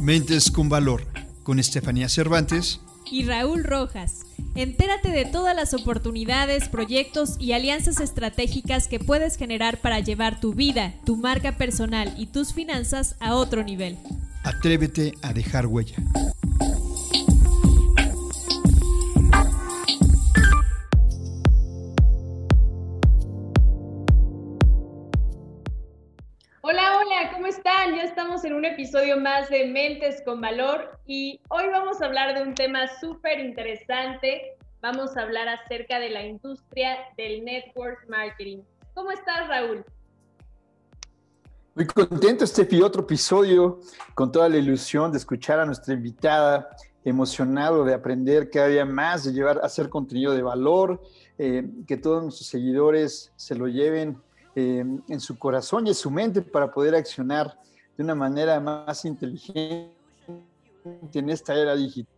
Mentes con Valor, con Estefanía Cervantes y Raúl Rojas. Entérate de todas las oportunidades, proyectos y alianzas estratégicas que puedes generar para llevar tu vida, tu marca personal y tus finanzas a otro nivel. Atrévete a dejar huella. Episodio más de Mentes con Valor y hoy vamos a hablar de un tema súper interesante. Vamos a hablar acerca de la industria del network marketing. ¿Cómo estás, Raúl? Muy contento, Steffi, otro episodio con toda la ilusión de escuchar a nuestra invitada, emocionado de aprender cada día más, de llevar a hacer contenido de valor, eh, que todos nuestros seguidores se lo lleven eh, en su corazón y en su mente para poder accionar de una manera más inteligente en esta era digital.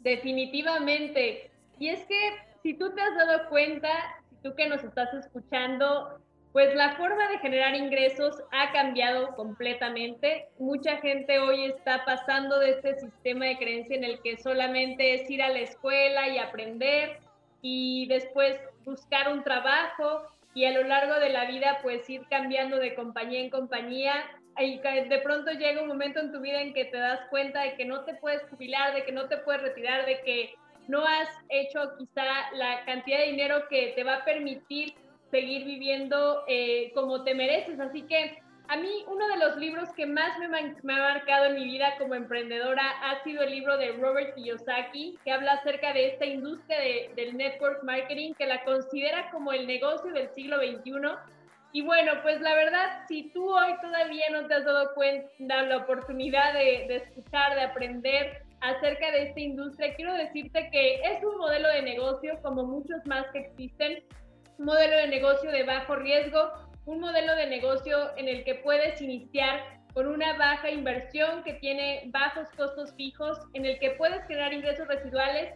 Definitivamente. Y es que si tú te has dado cuenta, si tú que nos estás escuchando, pues la forma de generar ingresos ha cambiado completamente. Mucha gente hoy está pasando de este sistema de creencia en el que solamente es ir a la escuela y aprender y después buscar un trabajo y a lo largo de la vida pues ir cambiando de compañía en compañía y de pronto llega un momento en tu vida en que te das cuenta de que no te puedes jubilar, de que no te puedes retirar, de que no has hecho quizá la cantidad de dinero que te va a permitir seguir viviendo eh, como te mereces. Así que a mí uno de los libros que más me, ha marcado en mi vida como emprendedora ha sido el libro de Robert Kiyosaki, que habla acerca de esta industria del network marketing, que la considera como el negocio del siglo XXI. Y bueno, pues la verdad, si tú hoy todavía no te has dado cuenta, la oportunidad de, de escuchar, de aprender acerca de esta industria, quiero decirte que es un modelo de negocio como muchos más que existen, modelo de negocio de bajo riesgo, un modelo de negocio en el que puedes iniciar con una baja inversión que tiene bajos costos fijos, en el que puedes generar ingresos residuales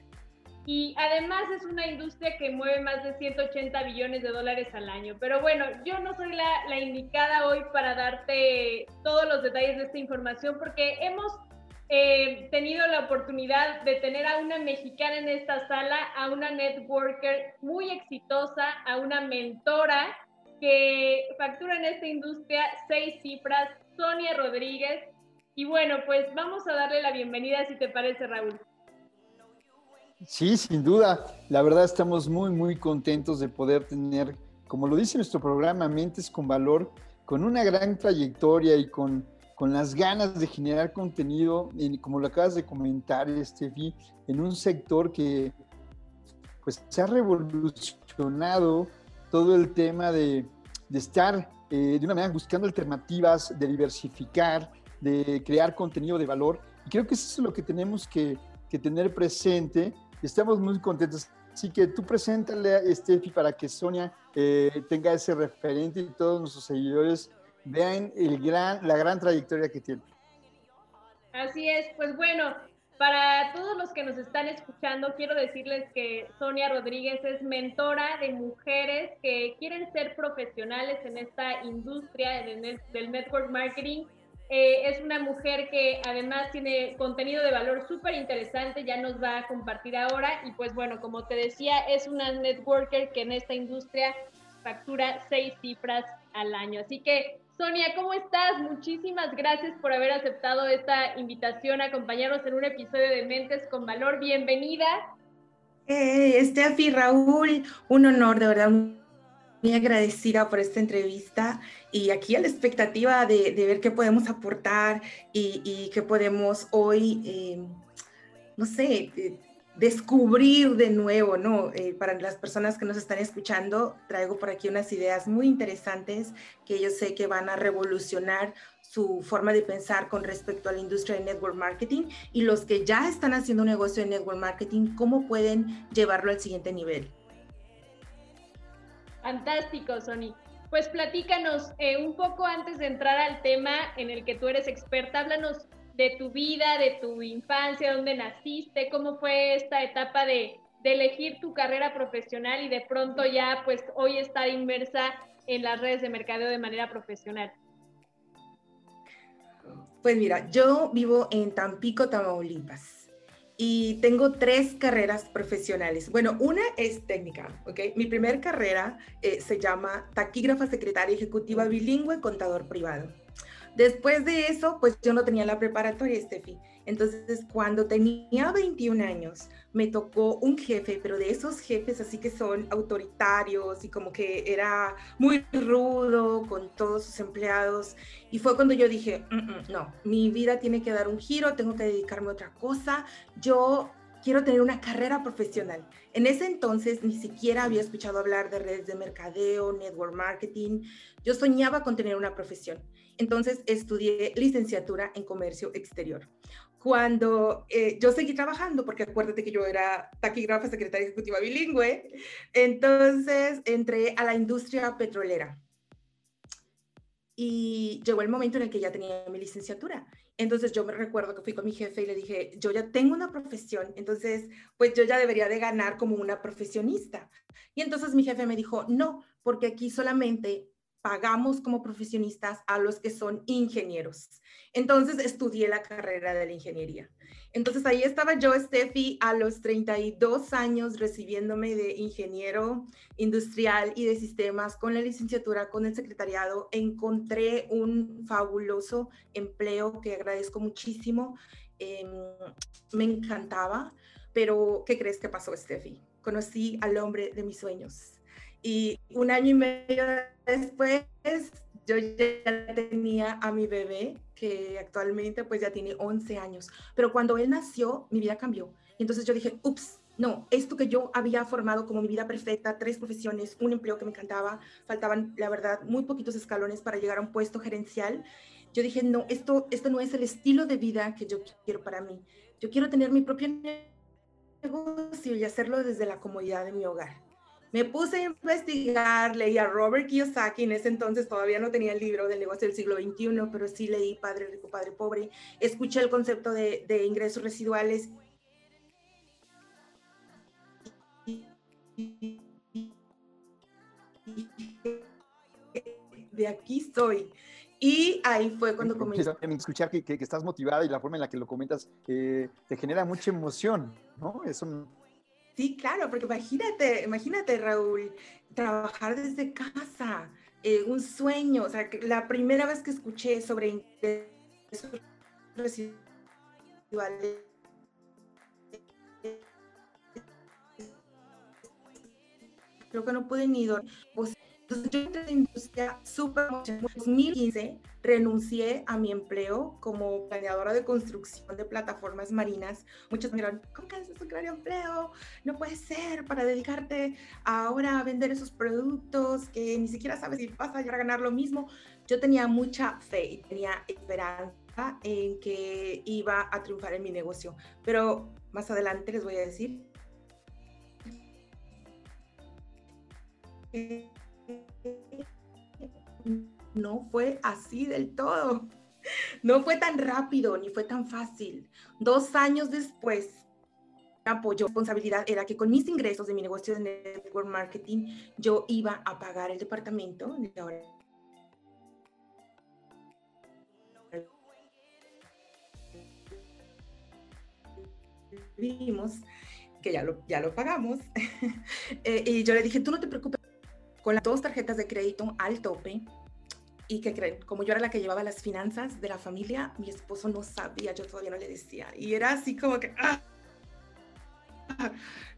y además es una industria que mueve más de 180 billones de dólares al año. Pero bueno, yo no soy la, indicada hoy para darte todos los detalles de esta información porque hemos eh, tenido la oportunidad de tener a una mexicana en esta sala, a una networker muy exitosa, a una mentora que factura en esta industria seis cifras, Sonia Rodríguez. Y bueno, pues vamos a darle la bienvenida, si te parece, Raúl. Sí, sin duda. La verdad estamos muy, muy contentos de poder tener, como lo dice nuestro programa, Mentes con Valor, con una gran trayectoria y con, con las ganas de generar contenido, como lo acabas de comentar, Estefi, en un sector que pues se ha revolucionado todo el tema de, estar eh, de una manera buscando alternativas, de diversificar, de crear contenido de valor. Y creo que eso es lo que tenemos que, tener presente. Estamos muy contentos. Así que tú preséntale a Steffi para que Sonia eh, tenga ese referente y todos nuestros seguidores vean el gran, la gran trayectoria que tiene. Así es, pues bueno, para todos los que nos están escuchando, quiero decirles que Sonia Rodríguez es mentora de mujeres que quieren ser profesionales en esta industria del network marketing. Eh, es una mujer que además tiene contenido de valor súper interesante, ya nos va a compartir ahora. Y pues bueno, como te decía, es una networker que en esta industria factura seis cifras al año. Así que Sonia, ¿cómo estás? Muchísimas gracias por haber aceptado esta invitación a acompañarnos en un episodio de Mentes con Valor. Bienvenida. Hey, Estefi, Raúl, un honor, de verdad, muy agradecida por esta entrevista y aquí a la expectativa de, ver qué podemos aportar y, qué podemos hoy, eh, no sé, eh, descubrir de nuevo, ¿no? Eh, para las personas que nos están escuchando, traigo por aquí unas ideas muy interesantes que yo sé que van a revolucionar su forma de pensar con respecto a la industria de network marketing y los que ya están haciendo un negocio de network marketing, cómo pueden llevarlo al siguiente nivel. Fantástico, Sony. Pues platícanos eh, un poco antes de entrar al tema en el que tú eres experta, háblanos de tu vida, de tu infancia, dónde naciste, cómo fue esta etapa de, elegir tu carrera profesional y de pronto ya pues hoy estar inmersa en las redes de mercadeo de manera profesional. Pues mira, yo vivo en Tampico, Tamaulipas y tengo tres carreras profesionales. Bueno, una es técnica, ¿ok? Mi primera carrera eh, se llama taquígrafa secretaria ejecutiva bilingüe contador privado. Después de eso, pues yo no tenía la preparatoria, Steffi. Entonces, cuando tenía 21 años, me tocó un jefe, pero de esos jefes así que son autoritarios y como que era muy rudo con todos sus empleados. Y fue cuando yo dije, mm, mm, no, mi vida tiene que dar un giro, tengo que dedicarme a otra cosa. Yo quiero tener una carrera profesional. En ese entonces ni siquiera había escuchado hablar de redes de mercadeo, network marketing. Yo soñaba con tener una profesión. Entonces estudié licenciatura en comercio exterior cuando eh, yo seguí trabajando, porque acuérdate que yo era taquígrafa, secretaria ejecutiva bilingüe, entonces entré a la industria petrolera. Y llegó el momento en el que ya tenía mi licenciatura. Entonces yo me recuerdo que fui con mi jefe y le dije, yo ya tengo una profesión, entonces pues yo ya debería de ganar como una profesionista. Y entonces mi jefe me dijo, no, porque aquí solamente pagamos como profesionistas a los que son ingenieros. Entonces estudié la carrera de la ingeniería. Entonces ahí estaba yo, Steffi, a los 32 años recibiéndome de ingeniero industrial y de sistemas con la licenciatura, con el secretariado. Encontré un fabuloso empleo que agradezco muchísimo. Em, me encantaba, pero ¿qué crees que pasó, Steffi? Conocí al hombre de mis sueños y un año y medio después, yo ya tenía a mi bebé, que actualmente pues ya tiene 11 años. Pero cuando él nació, mi vida cambió. Y entonces yo dije, ups, no, esto que yo había formado como mi vida perfecta, tres profesiones, un empleo que me encantaba, faltaban, la verdad, muy poquitos escalones para llegar a un puesto gerencial. Yo dije, no, esto, esto no es el estilo de vida que yo quiero para mí. Yo quiero tener mi propio negocio y hacerlo desde la comodidad de mi hogar. Me puse a investigar, leí a Robert Kiyosaki, en ese entonces todavía no tenía el libro del negocio del siglo XXI, pero sí leí Padre Rico, Padre Pobre, escuché el concepto de, de ingresos residuales. De aquí estoy. Y ahí fue cuando comencé. Escuchar que, que, estás motivada y la forma en la que lo comentas eh, te genera mucha emoción, ¿no? Eso Sí, claro, porque imagínate, imagínate, Raúl, trabajar desde casa, eh, un sueño, o sea, la primera vez que escuché sobre creo que no pude ni dormir. Entonces yo entré en la industria súper En 2015 renuncié a mi empleo como planeadora de construcción de plataformas marinas. Muchos me dijeron, ¿cómo que haces un gran empleo? No puede ser para dedicarte ahora a vender esos productos que ni siquiera sabes si vas a llegar a ganar lo mismo. Yo tenía mucha fe y tenía esperanza en que iba a triunfar en mi negocio. Pero más adelante les voy a decir no fue así del todo. No fue tan rápido ni fue tan fácil. Dos años después, apoyo responsabilidad era que con mis ingresos de mi negocio de network marketing, yo iba a pagar el departamento. Vimos que ya lo, ya lo pagamos. Eh, y yo le dije, tú no te preocupes con las dos tarjetas de crédito al tope. ¿Y que creen? Como yo era la que llevaba las finanzas de la familia, mi esposo no sabía, yo todavía no le decía. Y era así como que... ¡ah!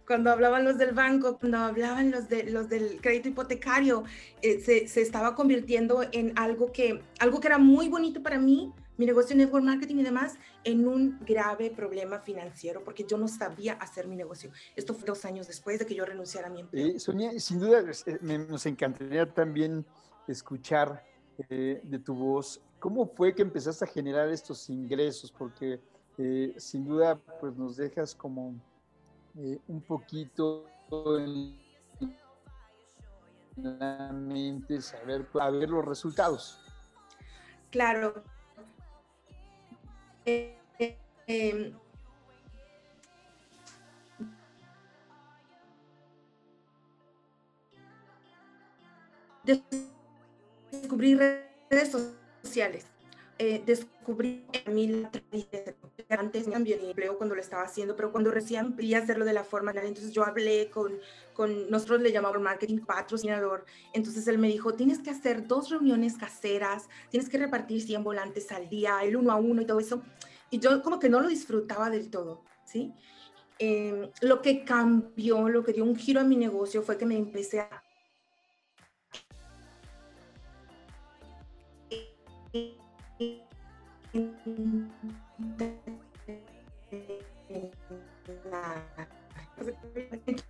Cuando hablaban los del banco, cuando hablaban los, de, los del crédito hipotecario, eh, se, se, estaba convirtiendo en algo que, algo que era muy bonito para mí, mi negocio de network marketing y demás en un grave problema financiero porque yo no sabía hacer mi negocio. Esto fue dos años después de que yo renunciara a mi empleo. Eh, Sonia, sin duda eh, nos encantaría también escuchar eh, de tu voz cómo fue que empezaste a generar estos ingresos porque sin duda pues nos dejas como un poquito en la mente saber a ver los resultados. Claro, descubrir redes sociales. Eh, descubrí a mí la antes me cambió el empleo cuando lo estaba haciendo, pero cuando recién vi hacerlo de la forma, entonces yo hablé con, con nosotros le llamamos marketing patrocinador, entonces él me dijo, tienes que hacer dos reuniones caseras, tienes que repartir 100 volantes al día, el uno a uno y todo eso, y yo como que no lo disfrutaba del todo, ¿sí? Eh, lo que cambió, lo que dio un giro a mi negocio fue que me empecé a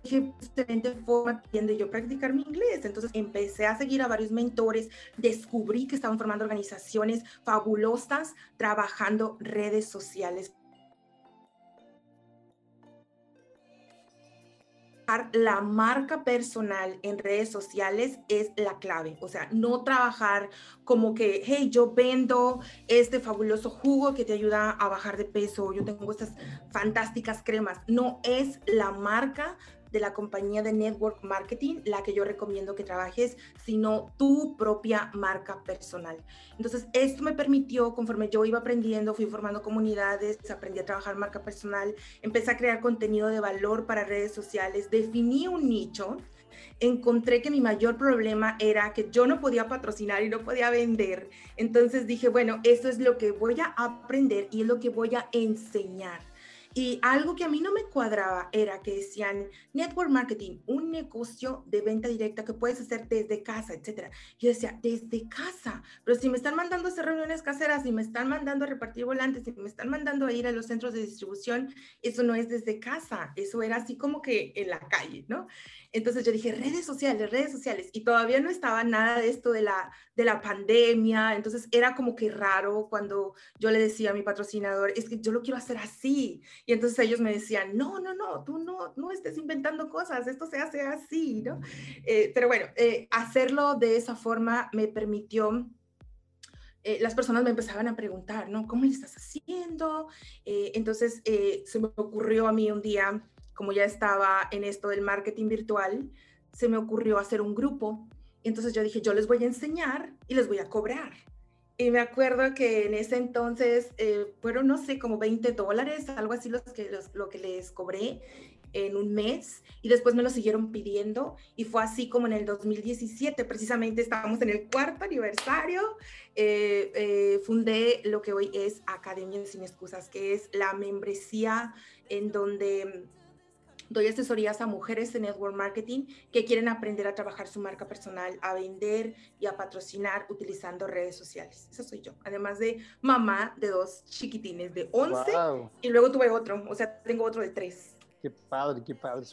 qué excelente forma tiende yo practicar mi inglés. Entonces empecé a seguir a varios mentores, descubrí que estaban formando organizaciones fabulosas trabajando redes sociales la marca personal en redes sociales es la clave. O sea, no trabajar como que, hey, yo vendo este fabuloso jugo que te ayuda a bajar de peso, yo tengo estas fantásticas cremas. No es la marca de la compañía de network marketing la que yo recomiendo que trabajes, sino tu propia marca personal. Entonces, esto me permitió, conforme yo iba aprendiendo, fui formando comunidades, aprendí a trabajar marca personal, empecé a crear contenido de valor para redes sociales, definí un nicho encontré que mi mayor problema era que yo no podía patrocinar y no podía vender. Entonces dije, bueno, esto es lo que voy a aprender y es lo que voy a enseñar. Y algo que a mí no me cuadraba era que decían network marketing, un negocio de venta directa que puedes hacer desde casa, etcétera. Yo decía, desde casa, pero si me están mandando a hacer reuniones caseras, si me están mandando a repartir volantes, si me están mandando a ir a los centros de distribución, eso no es desde casa, eso era así como que en la calle, ¿no? Entonces yo dije, redes sociales, redes sociales, y todavía no estaba nada de esto de la, de la pandemia, entonces era como que raro cuando yo le decía a mi patrocinador, es que yo lo quiero hacer así, y entonces ellos me decían, no, no, no, tú no, no estés inventando cosas, esto se hace así, ¿no? Eh, pero bueno, eh, hacerlo de esa forma me permitió eh, las personas me empezaban a preguntar, ¿no? ¿Cómo le estás haciendo? entonces se me ocurrió a mí un día como ya estaba en esto del marketing virtual, se me ocurrió hacer un grupo. Entonces yo dije, yo les voy a enseñar y les voy a cobrar. Y me acuerdo que en ese entonces eh, fueron, no sé, como 20 dólares, algo así los que, lo que les cobré en un mes y después me lo siguieron pidiendo y fue así como en el 2017, precisamente estábamos en el cuarto aniversario, eh, eh, fundé lo que hoy es Academia Sin Excusas, que es la membresía en donde Doy asesorías a mujeres de network marketing que quieren aprender a trabajar su marca personal, a vender y a patrocinar utilizando redes sociales. Esa soy yo. Además de mamá de dos chiquitines de 11 y luego tuve otro, o sea, tengo otro de 3. Qué padre, qué padre.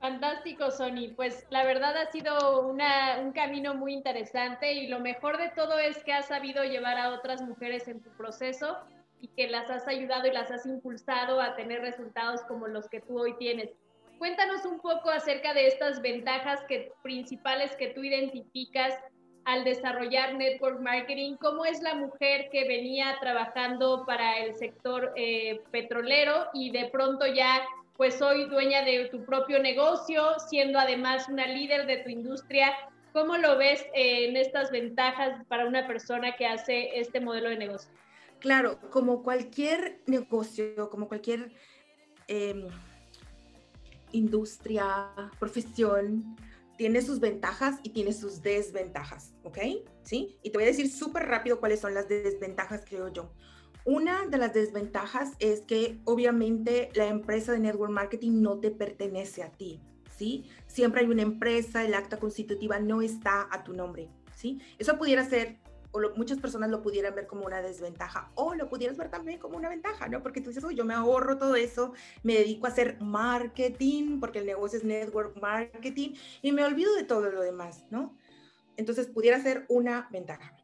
Fantástico, Sony. Pues la verdad ha sido una, un camino muy interesante y lo mejor de todo es que has sabido llevar a otras mujeres en tu proceso y que las has ayudado y las has impulsado a tener resultados como los que tú hoy tienes. Cuéntanos un poco acerca de estas ventajas que, principales que tú identificas al desarrollar network marketing. ¿Cómo es la mujer que venía trabajando para el sector eh, petrolero y de pronto ya pues soy dueña de tu propio negocio, siendo además una líder de tu industria? ¿Cómo lo ves eh, en estas ventajas para una persona que hace este modelo de negocio? Claro, como cualquier negocio, como cualquier em, industria, profesión, tiene sus ventajas y tiene sus desventajas, ¿ok? ¿Sí? Y te voy a decir súper rápido cuáles son las desventajas, creo yo. Una de las desventajas es que obviamente la empresa de network marketing no te pertenece a ti, ¿sí? Siempre hay una empresa, el acta constitutiva no está a tu nombre, ¿sí? Eso pudiera ser o muchas personas lo pudieran ver como una desventaja o lo pudieras ver también como una ventaja, ¿no? Porque tú dices, yo me ahorro todo eso, me dedico a hacer marketing, porque el negocio es network marketing, y me olvido de todo lo demás, ¿no? Entonces pudiera ser una ventaja.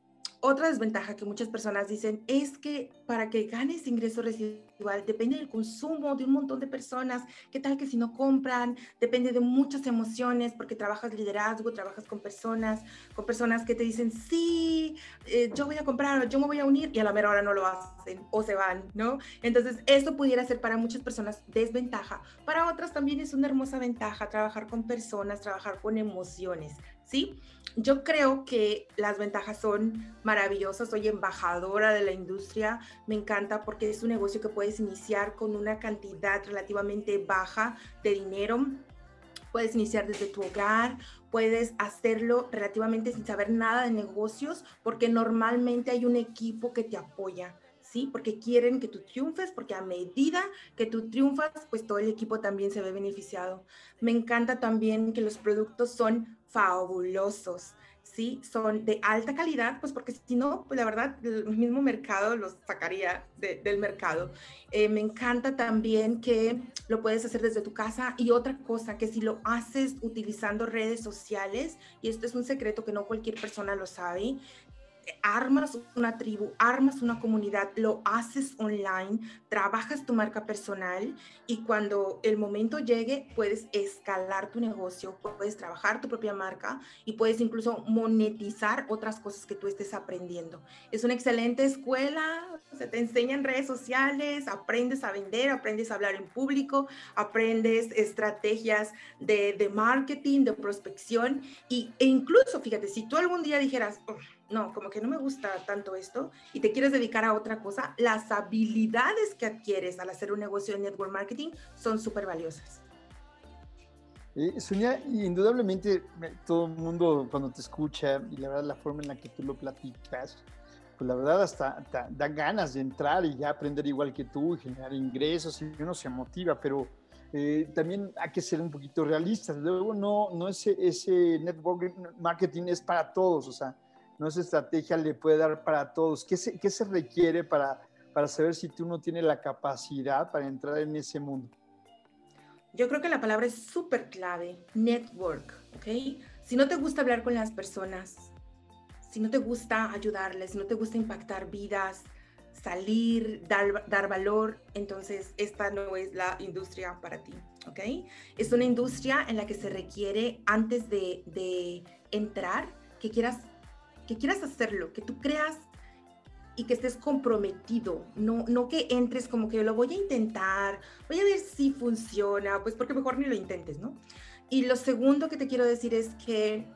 Otra desventaja que muchas personas dicen es que para que ganes ingreso residual depende del consumo de un montón de personas. ¿Qué tal que si no compran? Depende de muchas emociones porque trabajas liderazgo, trabajas con personas, con personas que te dicen, sí, eh, yo voy a comprar yo me voy a unir y a la mera hora no lo hacen o se van, ¿no? Entonces, esto pudiera ser para muchas personas desventaja. Para otras también es una hermosa ventaja trabajar con personas, trabajar con emociones, ¿sí? Yo creo que las ventajas son maravillosas. Soy embajadora de la industria. Me encanta porque es un negocio que puedes iniciar con una cantidad relativamente baja de dinero. Puedes iniciar desde tu hogar, puedes hacerlo relativamente sin saber nada de negocios porque normalmente hay un equipo que te apoya. ¿sí? Porque quieren que tú triunfes, porque a medida que tú triunfas, pues todo el equipo también se ve beneficiado. Me encanta también que los productos son fabulosos. ¿sí? Son de alta calidad, pues porque si no, pues la verdad, el mismo mercado los sacaría del mercado. Eh, me encanta también que lo puedes hacer desde tu casa y otra cosa, que si lo haces utilizando redes sociales, y esto es un secreto que no cualquier persona lo sabe, armas una tribu, armas una comunidad, lo haces online, trabajas tu marca personal y cuando el momento llegue puedes escalar tu negocio, puedes trabajar tu propia marca y puedes incluso monetizar otras cosas que tú estés aprendiendo. Es una excelente escuela, se te enseñan redes sociales, aprendes a vender, aprendes a hablar en público, aprendes estrategias de, marketing, de prospección y, e incluso, fíjate, si tú algún día dijeras, no, como que no me gusta tanto esto y te quieres dedicar a otra cosa, las habilidades que adquieres al hacer un negocio de network marketing son súper valiosas. Eh, Sonia, indudablemente todo el mundo cuando te escucha y la verdad la forma en la que tú lo platicas, pues la verdad hasta, da ganas de entrar y ya aprender igual que tú y generar ingresos y uno se motiva, pero eh, también hay que ser un poquito realistas. Luego no, no ese, ese network marketing es para todos, o sea, no esa estrategia le puede dar para todos. ¿Qué se, qué se requiere para, para saber si tú no tienes la capacidad para entrar en ese mundo? Yo creo que la palabra es súper clave, network, ¿ok? Si no te gusta hablar con las personas, si no te gusta ayudarles, si no te gusta impactar vidas, salir, dar, dar valor, entonces esta no es la industria para ti, ¿ok? Es una industria en la que se requiere antes de, de entrar que quieras que quieras hacerlo, que tú creas y que estés comprometido, no, no que entres como que lo voy a intentar, voy a ver si funciona, pues porque mejor ni lo intentes, ¿no? Y lo segundo que te quiero decir es que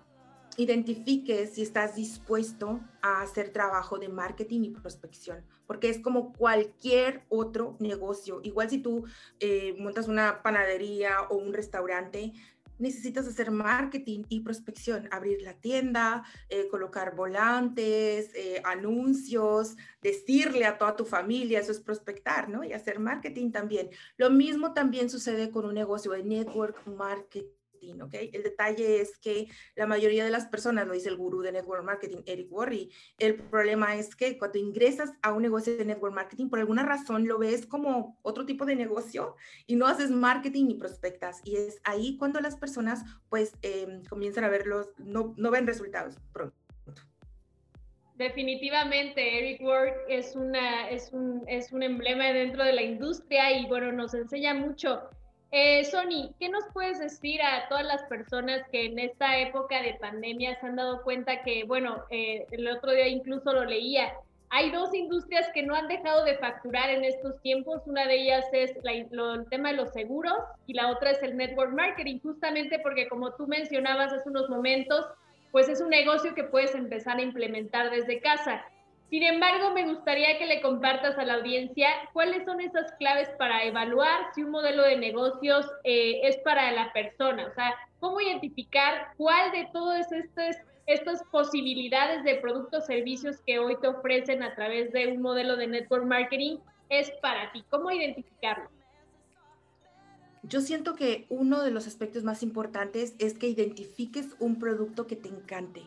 identifiques si estás dispuesto a hacer trabajo de marketing y prospección, porque es como cualquier otro negocio. Igual si tú eh, montas una panadería o un restaurante, necesitas hacer marketing y prospección, abrir la tienda, eh, colocar volantes, eh, anuncios, decirle a toda tu familia, eso es prospectar, ¿no? Y hacer marketing también. Lo mismo también sucede con un negocio de network marketing el detalle es que la mayoría de las personas, lo dice el gurú de network marketing, Eric Worre, el problema es que cuando ingresas a un negocio de network marketing, por alguna razón lo ves como otro tipo de negocio y no haces marketing ni prospectas. Y es ahí cuando las personas pues em, comienzan a verlos, no, no ven resultados pronto. Definitivamente, Eric Work es, una, es, un, es un emblema dentro de la industria y bueno, nos enseña mucho eh, Sony, ¿qué nos puedes decir a todas las personas que en esta época de pandemia se han dado cuenta que, bueno, eh, el otro día incluso lo leía, hay dos industrias que no han dejado de facturar en estos tiempos. Una de ellas es el tema de los seguros y la otra es el network marketing, justamente porque como tú mencionabas hace unos momentos, pues es un negocio que puedes empezar a implementar desde casa. Sin embargo, me gustaría que le compartas a la audiencia cuáles son esas claves para evaluar si un modelo de negocios eh, es para la persona. O sea, cómo identificar cuál de todas estas, estas posibilidades de productos, servicios que hoy te ofrecen a través de un modelo de network marketing es para ti. ¿Cómo identificarlo? Yo siento que uno de los aspectos más importantes es que identifiques un producto que te encante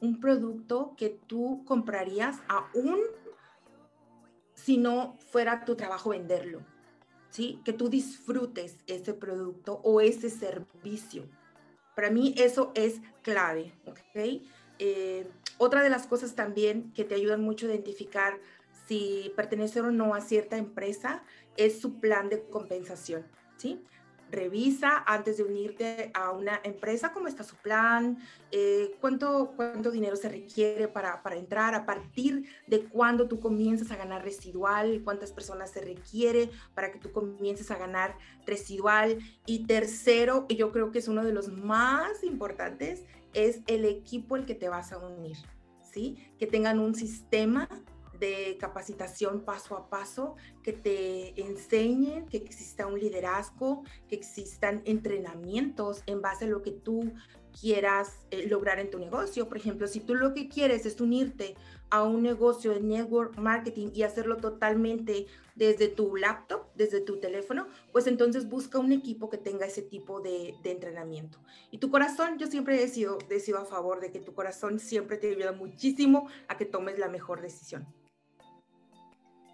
un producto que tú comprarías aún si no fuera tu trabajo venderlo, ¿sí? Que tú disfrutes ese producto o ese servicio. Para mí eso es clave, ¿ok? Eh, otra de las cosas también que te ayudan mucho a identificar si pertenecer o no a cierta empresa es su plan de compensación, ¿sí? Revisa antes de unirte a una empresa cómo está su plan, eh, cuánto, cuánto dinero se requiere para, para, entrar, a partir de cuándo tú comienzas a ganar residual, cuántas personas se requiere para que tú comiences a ganar residual. Y tercero, y yo creo que es uno de los más importantes, es el equipo el que te vas a unir, ¿sí? Que tengan un sistema de capacitación paso a paso, que te enseñen, que exista un liderazgo, que existan entrenamientos en base a lo que tú quieras eh, lograr en tu negocio. Por ejemplo, si tú lo que quieres es unirte a un negocio de network marketing y hacerlo totalmente desde tu laptop, desde tu teléfono, pues entonces busca un equipo que tenga ese tipo de, entrenamiento. Y tu corazón, yo siempre he sido, he sido a favor de que tu corazón siempre te ayuda muchísimo a que tomes la mejor decisión.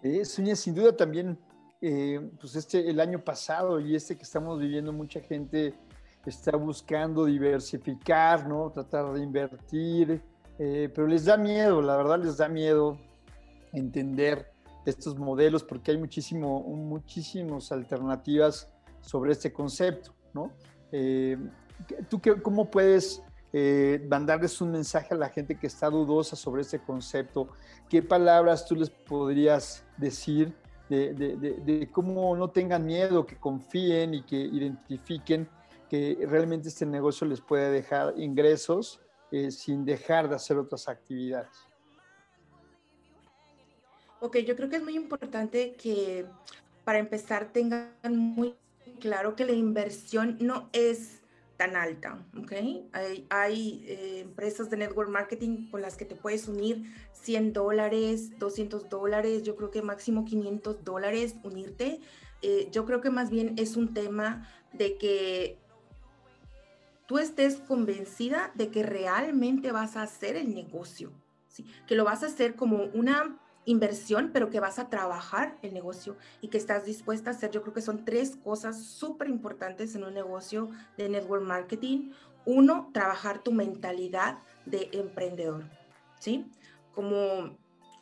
Eh, sin duda también, eh, pues este, el año pasado y este que estamos viviendo, mucha gente está buscando diversificar, ¿no? Tratar de invertir, eh, pero les da miedo, la verdad les da miedo entender estos modelos porque hay muchísimo, muchísimas alternativas sobre este concepto, ¿no? Eh, ¿Tú qué, cómo puedes eh, mandarles un mensaje a la gente que está dudosa sobre este concepto? ¿Qué palabras tú les podrías decir de, de cómo no tengan miedo, que confíen y que identifiquen que realmente este negocio les puede dejar ingresos eh, sin dejar de hacer otras actividades. Ok, yo creo que es muy importante que para empezar tengan muy claro que la inversión no es tan alta, ¿ok? Hay, eh, empresas de network marketing con las que te puedes unir 100 dólares, 200 dólares, yo creo que máximo 500 dólares unirte. Eh, yo creo que más bien es un tema de que tú estés convencida de que realmente vas a hacer el negocio, ¿sí? que lo vas a hacer como una inversión, pero que vas a trabajar el negocio y que estás dispuesta a hacer. Yo creo que son tres cosas súper importantes en un negocio de network marketing. Uno, trabajar tu mentalidad de emprendedor, ¿sí? Como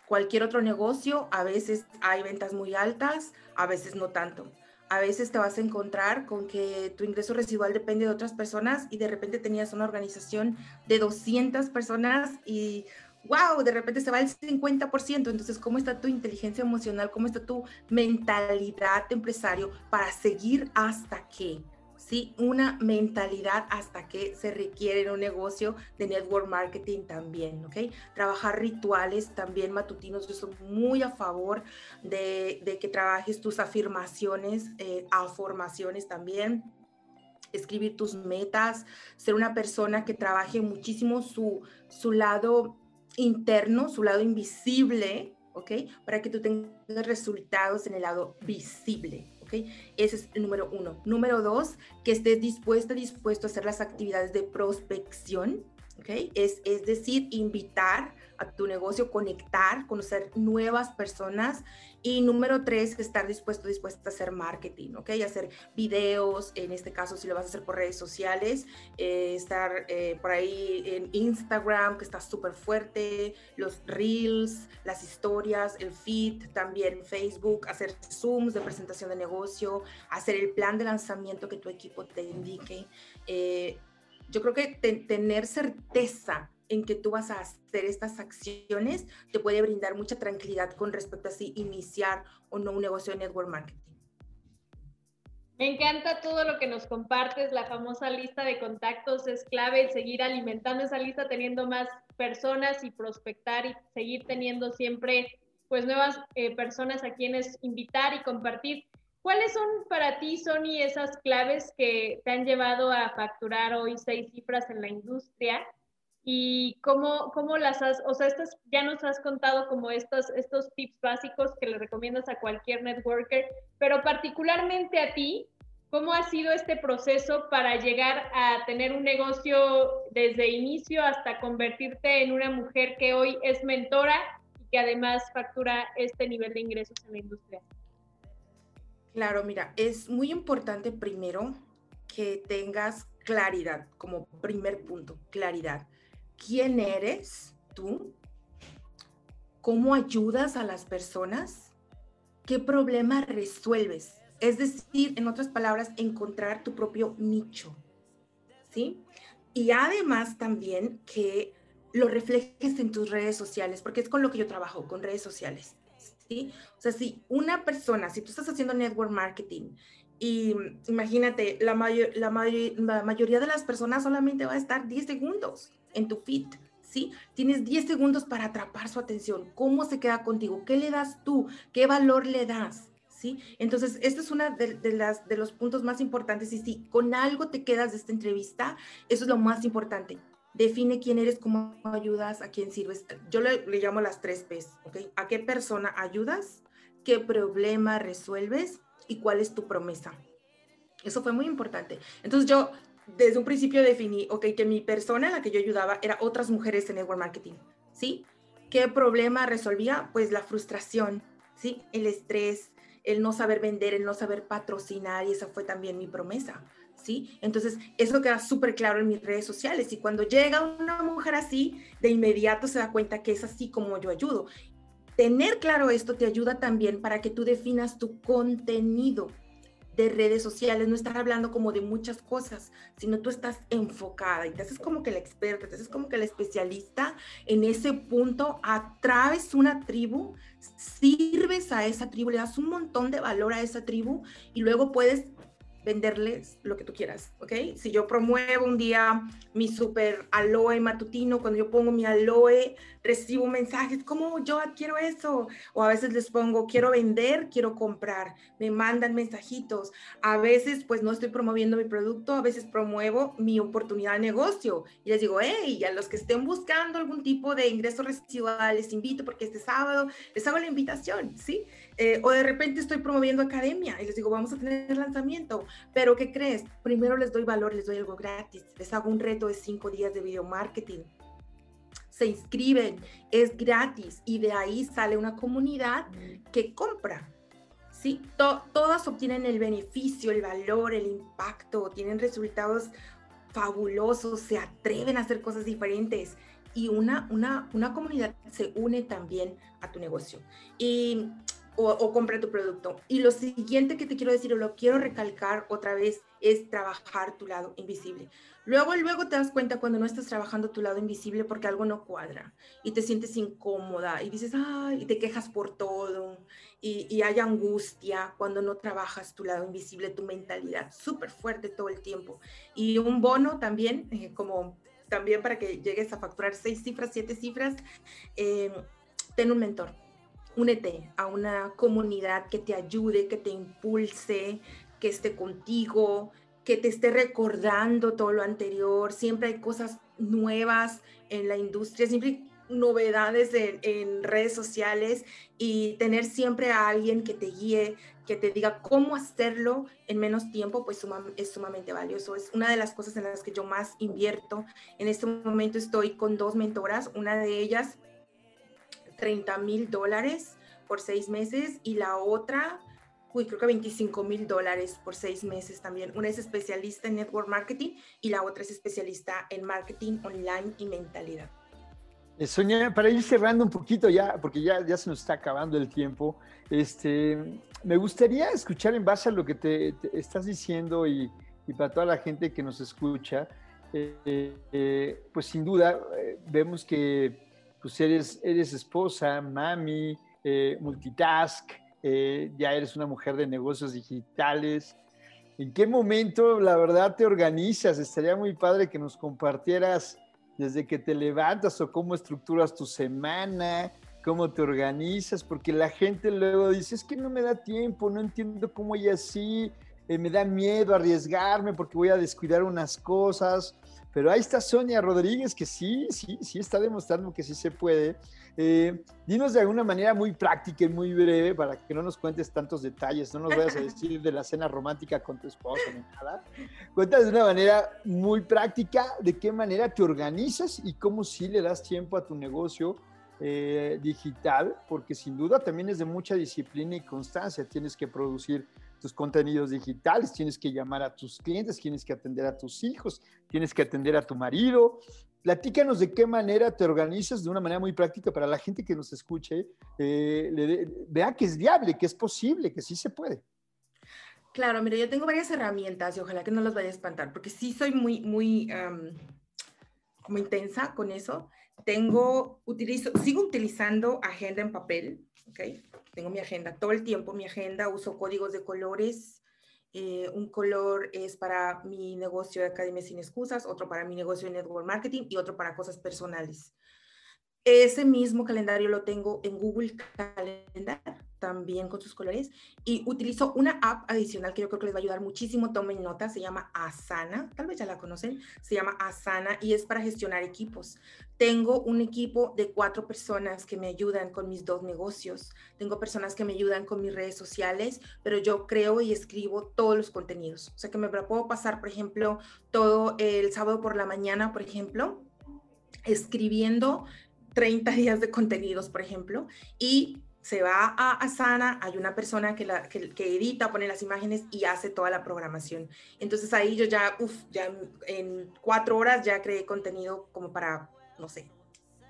cualquier otro negocio, a veces hay ventas muy altas, a veces no tanto a veces te vas a encontrar con que tu ingreso residual depende de otras personas y de repente tenías una organización de 200 personas y wow, de repente se va el 50%. Entonces, ¿cómo está tu inteligencia emocional? ¿Cómo está tu mentalidad de empresario para seguir hasta qué? ¿sí? Una mentalidad hasta que se requiere en un negocio de network marketing también, ¿ok? Trabajar rituales también matutinos, yo estoy muy a favor de, que trabajes tus afirmaciones, eh, afirmaciones también escribir tus metas, ser una persona que trabaje muchísimo su, su lado interno, su lado invisible, ¿ok? Para que tú tengas resultados en el lado visible, ese es el número uno. Número dos, que estés dispuesto, dispuesto a hacer las actividades de prospección, es, es decir, invitar tu negocio, conectar, conocer nuevas personas. Y número tres, estar dispuesto, dispuesta a hacer marketing, ¿ok? Hacer videos, en este caso si lo vas a hacer por redes sociales, eh, estar eh, por ahí en Instagram, que está súper fuerte, los reels, las historias, el feed, también Facebook, hacer Zooms de presentación de negocio, hacer el plan de lanzamiento que tu equipo te indique. Eh, yo creo que tener certeza en que tú vas a hacer estas acciones te puede brindar mucha tranquilidad con respecto a si iniciar o no un negocio de network marketing. Me encanta todo lo que nos compartes, la famosa lista de contactos es clave, seguir alimentando esa lista, teniendo más personas y prospectar y seguir teniendo siempre pues nuevas eh, personas a quienes invitar y compartir. ¿Cuáles son para ti, Sony, esas claves que te han llevado a facturar hoy seis cifras en la industria? ¿Y cómo, cómo las has, o sea, estas, ya nos has contado como estos, estos tips básicos que le recomiendas a cualquier networker, pero particularmente a ti, ¿cómo ha sido este proceso para llegar a tener un negocio desde inicio hasta convertirte en una mujer que hoy es mentora y que además factura este nivel de ingresos en la industria? Claro, mira, es muy importante primero que tengas claridad como primer punto, claridad. ¿Quién eres tú? ¿Cómo ayudas a las personas? ¿Qué problema resuelves? Es decir, en otras palabras, encontrar tu propio nicho. ¿Sí? Y además también que lo reflejes en tus redes sociales, porque es con lo que yo trabajo, con redes sociales. O sea, si una persona, si tú estás haciendo network marketing Y imagínate, la, la, la mayoría de las personas solamente va a estar 10 segundos en tu feed. ¿sí? Tienes 10 segundos para atrapar su atención. ¿Cómo se queda contigo? ¿Qué le das tú? ¿Qué valor le das? ¿Sí? Entonces, este es uno de, las, de los puntos más importantes y si con algo te quedas de esta entrevista, eso es lo más importante. Define quién eres, cómo ayudas, a quién sirves. Yo le, le llamo las tres P's, ¿ok? ¿A qué persona ayudas? ¿Qué problema resuelves? ¿Y cuál es tu promesa? Eso fue muy importante. Entonces yo desde un principio definí, ok, que mi persona en la que yo ayudaba era otras mujeres en network marketing, ¿sí? ¿Qué problema resolvía? Pues la frustración, ¿sí? El estrés, el no saber vender, el no saber patrocinar, y esa fue también mi promesa, ¿sí? Entonces, eso queda súper claro en mis redes sociales, y cuando llega una mujer así, de inmediato se da cuenta que es así como yo ayudo. Tener claro esto te ayuda también para que tú definas tu contenido, de redes sociales, no estar hablando como de muchas cosas, sino tú estás enfocada y te haces como que la experta, te haces como que la especialista en ese punto, atraves una tribu, sirves a esa tribu, le das un montón de valor a esa tribu y luego puedes venderles lo que tú quieras, ¿ok? Si yo promuevo un día mi super aloe matutino, cuando yo pongo mi aloe, recibo mensajes como yo adquiero eso, o a veces les pongo quiero vender, quiero comprar, me mandan mensajitos, a veces pues no estoy promoviendo mi producto, a veces promuevo mi oportunidad de negocio y les digo, hey, a los que estén buscando algún tipo de ingreso residual, les invito porque este sábado les hago la invitación, ¿sí? Eh, o de repente estoy promoviendo academia y les digo, vamos a tener lanzamiento, pero ¿qué crees? Primero les doy valor, les doy algo gratis, les hago un reto de cinco días de video marketing. Se inscriben, es gratis y de ahí sale una comunidad que compra. ¿sí? todas obtienen el beneficio, el valor, el impacto, tienen resultados fabulosos, se atreven a hacer cosas diferentes y una, una, una comunidad se une también a tu negocio. Y o, compra tu producto. Y lo siguiente que te quiero decir o lo quiero recalcar otra vez es trabajar tu lado invisible. Luego, luego te das cuenta cuando no estás trabajando tu lado invisible porque algo no cuadra y te sientes incómoda y dices, ay, y te quejas por todo y, hay angustia cuando no trabajas tu lado invisible, tu mentalidad súper fuerte todo el tiempo. Y un bono también, eh, como también para que llegues a facturar seis cifras, siete cifras, eh, ten un mentor únete a una comunidad que te ayude, que te impulse, que esté contigo, que te esté recordando todo lo anterior. Siempre hay cosas nuevas en la industria, siempre hay novedades en, redes sociales y tener siempre a alguien que te guíe, que te diga cómo hacerlo en menos tiempo, pues es sumamente valioso. Es una de las cosas en las que yo más invierto. En este momento estoy con dos mentoras, una de ellas 30 mil dólares por seis meses y la otra, uy, creo que 25 mil dólares por seis meses también. Una es especialista en network marketing y la otra es especialista en marketing online y mentalidad. Eh, Sonia, para ir cerrando un poquito ya, porque ya, ya se nos está acabando el tiempo, este, me gustaría escuchar en base a lo que te, estás diciendo y, y, para toda la gente que nos escucha, eh, eh, pues sin duda vemos que pues eres, eres esposa, mami, multitask, eh, ya eres una mujer de negocios digitales. ¿En qué momento, la verdad, te organizas? Estaría muy padre que nos compartieras desde que te levantas o cómo estructuras tu semana, cómo te organizas, porque la gente luego dice, es que no me da tiempo, no entiendo cómo y así, eh, me da miedo arriesgarme porque voy a descuidar unas cosas. Pero ahí está Sonia Rodríguez, que sí, sí, sí está demostrando que sí se puede. Eh, dinos de alguna manera muy práctica y muy breve para que no nos cuentes tantos detalles, no nos vayas a decir de la cena romántica con tu esposo ni nada. Cuéntanos de una manera muy práctica de qué manera te organizas y cómo sí le das tiempo a tu negocio eh, digital, porque sin duda también es de mucha disciplina y constancia. Tienes que producir tus contenidos digitales, tienes que llamar a tus clientes, tienes que atender a tus hijos, tienes que atender a tu marido. Platícanos de qué manera te organizas de una manera muy práctica para la gente que nos escuche, eh, vea que es viable, que es posible, que sí se puede. Claro, mira, yo tengo varias herramientas y ojalá que no las vaya a espantar, porque sí soy muy, muy, muy intensa con eso. Tengo, utilizo, sigo utilizando agenda en papel, ¿ok? Tengo mi agenda todo el tiempo, mi agenda, uso códigos de colores Eh, un color es para mi negocio de Academia Sin Excusas, otro para mi negocio de Network Marketing y otro para cosas personales. Ese mismo calendario lo tengo en Google Calendar, también con sus colores, y utilizo una app adicional que yo creo que les va a ayudar muchísimo, tomen nota, se llama Asana, tal vez ya la conocen, se llama Asana y es para gestionar equipos. Tengo un equipo de cuatro personas que me ayudan con mis dos negocios, tengo personas que me ayudan con mis redes sociales, pero yo creo y escribo todos los contenidos. O sea que me puedo pasar, por ejemplo, todo el sábado por la mañana, por ejemplo, escribiendo 30 días de contenidos, por ejemplo, y se va a Asana, hay una persona que, la, que, edita, pone las imágenes y hace toda la programación. Entonces ahí yo ya, uff, ya en cuatro horas ya creé contenido como para, no sé,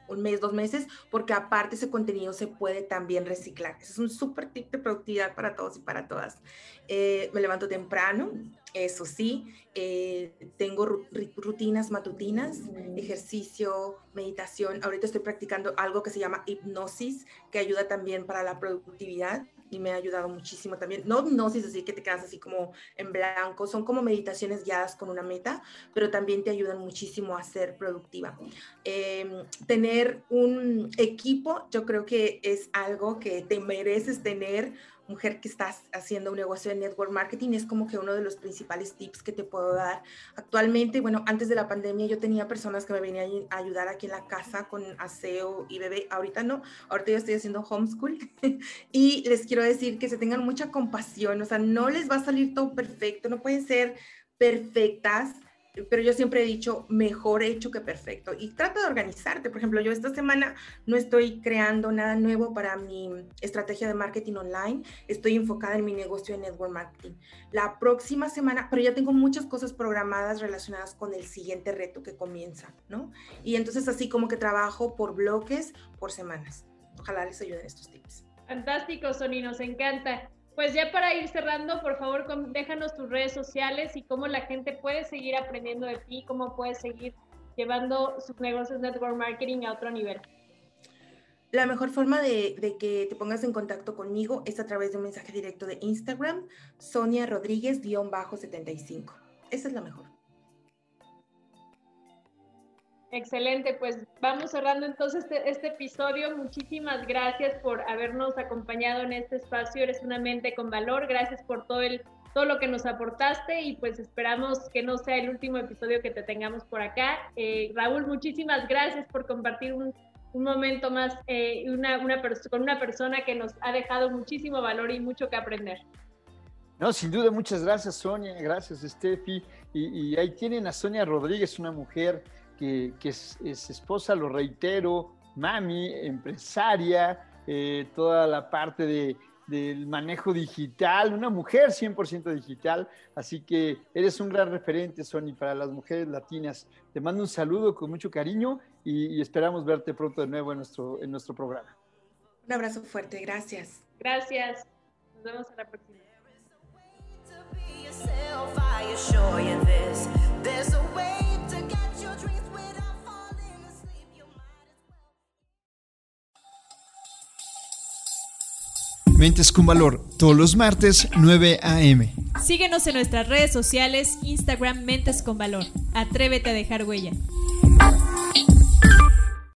un mes, dos meses, porque aparte ese contenido se puede también reciclar. Ese es un súper tip de productividad para todos y para todas. Eh, me levanto temprano, eso sí, eh, tengo rutinas matutinas, ejercicio, meditación. Ahorita estoy practicando algo que se llama hipnosis, que ayuda también para la productividad y me ha ayudado muchísimo también. No hipnosis, así que te quedas así como en blanco, son como meditaciones guiadas con una meta, pero también te ayudan muchísimo a ser productiva. Em, tener un equipo, yo creo que es algo que te mereces tener mujer que estás haciendo un negocio de network marketing, es como que uno de los principales tips que te puedo dar. Actualmente, bueno, antes de la pandemia yo tenía personas que me venían a ayudar aquí en la casa con aseo y bebé. Ahorita no, ahorita yo estoy haciendo homeschool y les quiero decir que se tengan mucha compasión, o sea, no les va a salir todo perfecto, no pueden ser perfectas pero yo siempre he dicho mejor hecho que perfecto y trata de organizarte. Por ejemplo, yo esta semana no estoy creando nada nuevo para mi estrategia de marketing online, estoy enfocada en mi negocio de network marketing. La próxima semana, pero ya tengo muchas cosas programadas relacionadas con el siguiente reto que comienza, ¿no? Y entonces así como que trabajo por bloques, por semanas. Ojalá les ayuden estos tips. Fantástico, Sony, nos encanta. Pues ya para ir cerrando, por favor, déjanos tus redes sociales y cómo la gente puede seguir aprendiendo de ti, cómo puede seguir llevando sus negocios network marketing a otro nivel. La mejor forma de, de, que te pongas en contacto conmigo es a través de un mensaje directo de Instagram, Sonia Rodríguez-75. Esa es la mejor. Excelente, pues vamos cerrando entonces este, este, episodio. Muchísimas gracias por habernos acompañado en este espacio. Eres una mente con valor. Gracias por todo el todo lo que nos aportaste y pues esperamos que no sea el último episodio que te tengamos por acá. Eh, Raúl, muchísimas gracias por compartir un, un momento más eh, una, una con una persona que nos ha dejado muchísimo valor y mucho que aprender. No, sin duda, muchas gracias Sonia, gracias Steffi. Y, y ahí tienen a Sonia Rodríguez, una mujer que, es, esposa, lo reitero, mami, empresaria, eh, toda la parte de, del manejo digital, una mujer 100% digital, así que eres un gran referente, Sony, para las mujeres latinas. Te mando un saludo con mucho cariño y, esperamos verte pronto de nuevo en nuestro, en nuestro programa. Un abrazo fuerte, gracias. Gracias. Nos vemos a la próxima. Mentes con Valor, todos los martes, 9 a.m. Síguenos en nuestras redes sociales, Instagram Mentes con Valor. Atrévete a dejar huella.